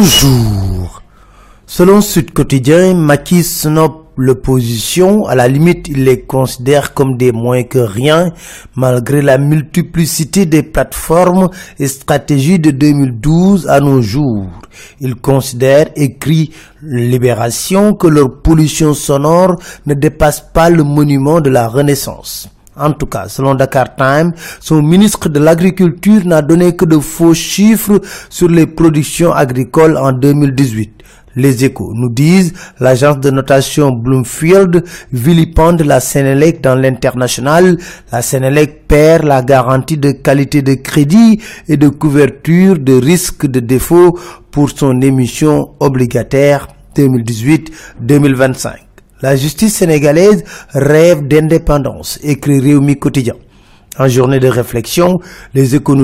Bonjour. Selon Sud Quotidien, Macky snob l'opposition. À la limite, il les considère comme des moins que rien, malgré la multiplicité des plateformes et stratégies de 2012 à nos jours. Il considère, écrit Libération, que leur pollution sonore ne dépasse pas le monument de la Renaissance. En tout cas, selon Dakar Time, son ministre de l'Agriculture n'a donné que de faux chiffres sur les productions agricoles en 2018. Les échos nous disent l'agence de notation Bloomfield vilipende la Sénélec dans l'international. La Sénélec perd la garantie de qualité de crédit et de couverture de risque de défaut pour son émission obligataire 2018-2025. La justice sénégalaise rêve d'indépendance, écrit Réumi Quotidien. En journée de réflexion, les échos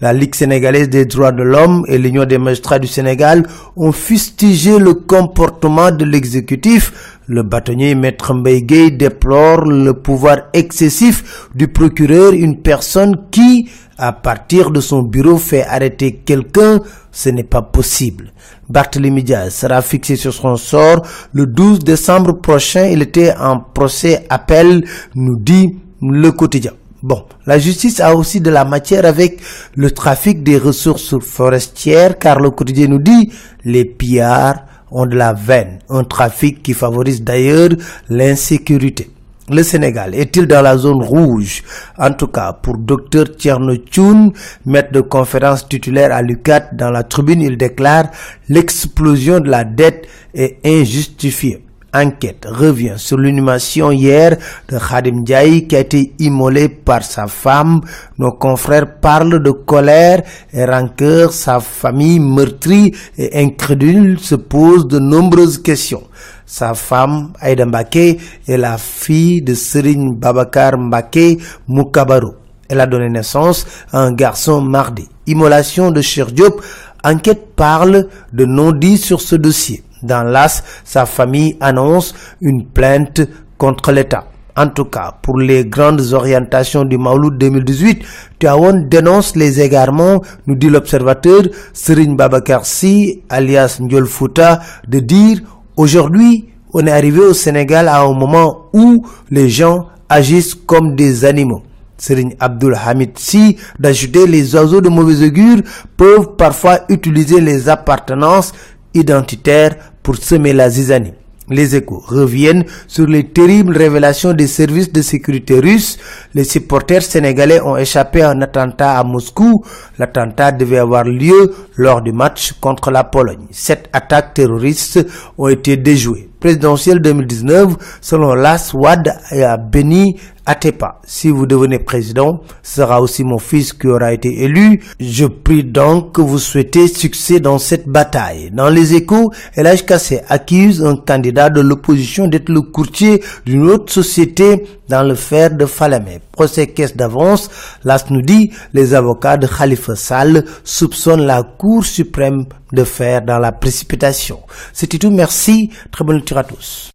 la Ligue sénégalaise des droits de l'homme et l'Union des magistrats du Sénégal ont fustigé le comportement de l'exécutif. Le bâtonnier Maître Mbaye déplore le pouvoir excessif du procureur, une personne qui, à partir de son bureau, fait arrêter quelqu'un. Ce n'est pas possible. Barthélémy Diaz sera fixé sur son sort le 12 décembre prochain. Il était en procès appel, nous dit le quotidien. Bon, la justice a aussi de la matière avec le trafic des ressources forestières, car le quotidien nous dit les pillards ont de la veine, un trafic qui favorise d'ailleurs l'insécurité. Le Sénégal est-il dans la zone rouge? En tout cas, pour Dr Tierno Tchoun, maître de conférence titulaire à l'UCAT, dans la tribune, il déclare l'explosion de la dette est injustifiée. Enquête revient sur l'inhumation hier de Khadim Diaye qui a été immolé par sa femme. Nos confrères parlent de colère et rancœur. Sa famille meurtrie et incrédule se pose de nombreuses questions. Sa femme, Aïda Mbake, est la fille de Serigne Babakar Mbake Moukabaro. Elle a donné naissance à un garçon mardi. Immolation de Cher Diop. Enquête parle de non-dit sur ce dossier. Dans l'AS, sa famille annonce une plainte contre l'État. En tout cas, pour les grandes orientations du Maouloud 2018, Tuawon dénonce les égarements, nous dit l'observateur Serigne Babakar Si, alias Ndiol Fouta, de dire aujourd'hui, on est arrivé au Sénégal à un moment où les gens agissent comme des animaux. Serigne Abdul Hamid Si d'ajouter les oiseaux de mauvais augure peuvent parfois utiliser les appartenances identitaires pour semer la zizanie. Les échos reviennent sur les terribles révélations des services de sécurité russes. Les supporters sénégalais ont échappé à un attentat à Moscou. L'attentat devait avoir lieu lors du match contre la Pologne. Sept attaques terroristes ont été déjouées. Présidentielle 2019, selon l'AS Wad a béni Atepa. Si vous devenez président, sera aussi mon fils qui aura été élu. Je prie donc que vous souhaitez succès dans cette bataille. Dans les échos, Kassé accuse un candidat de l'opposition d'être le courtier d'une autre société dans le fer de Falamé. Procès caisse d'avance, l'AS nous dit, les avocats de Khalifa Sall soupçonnent la Cour suprême de faire dans la précipitation. C'était tout, merci, très bonne lecture à tous.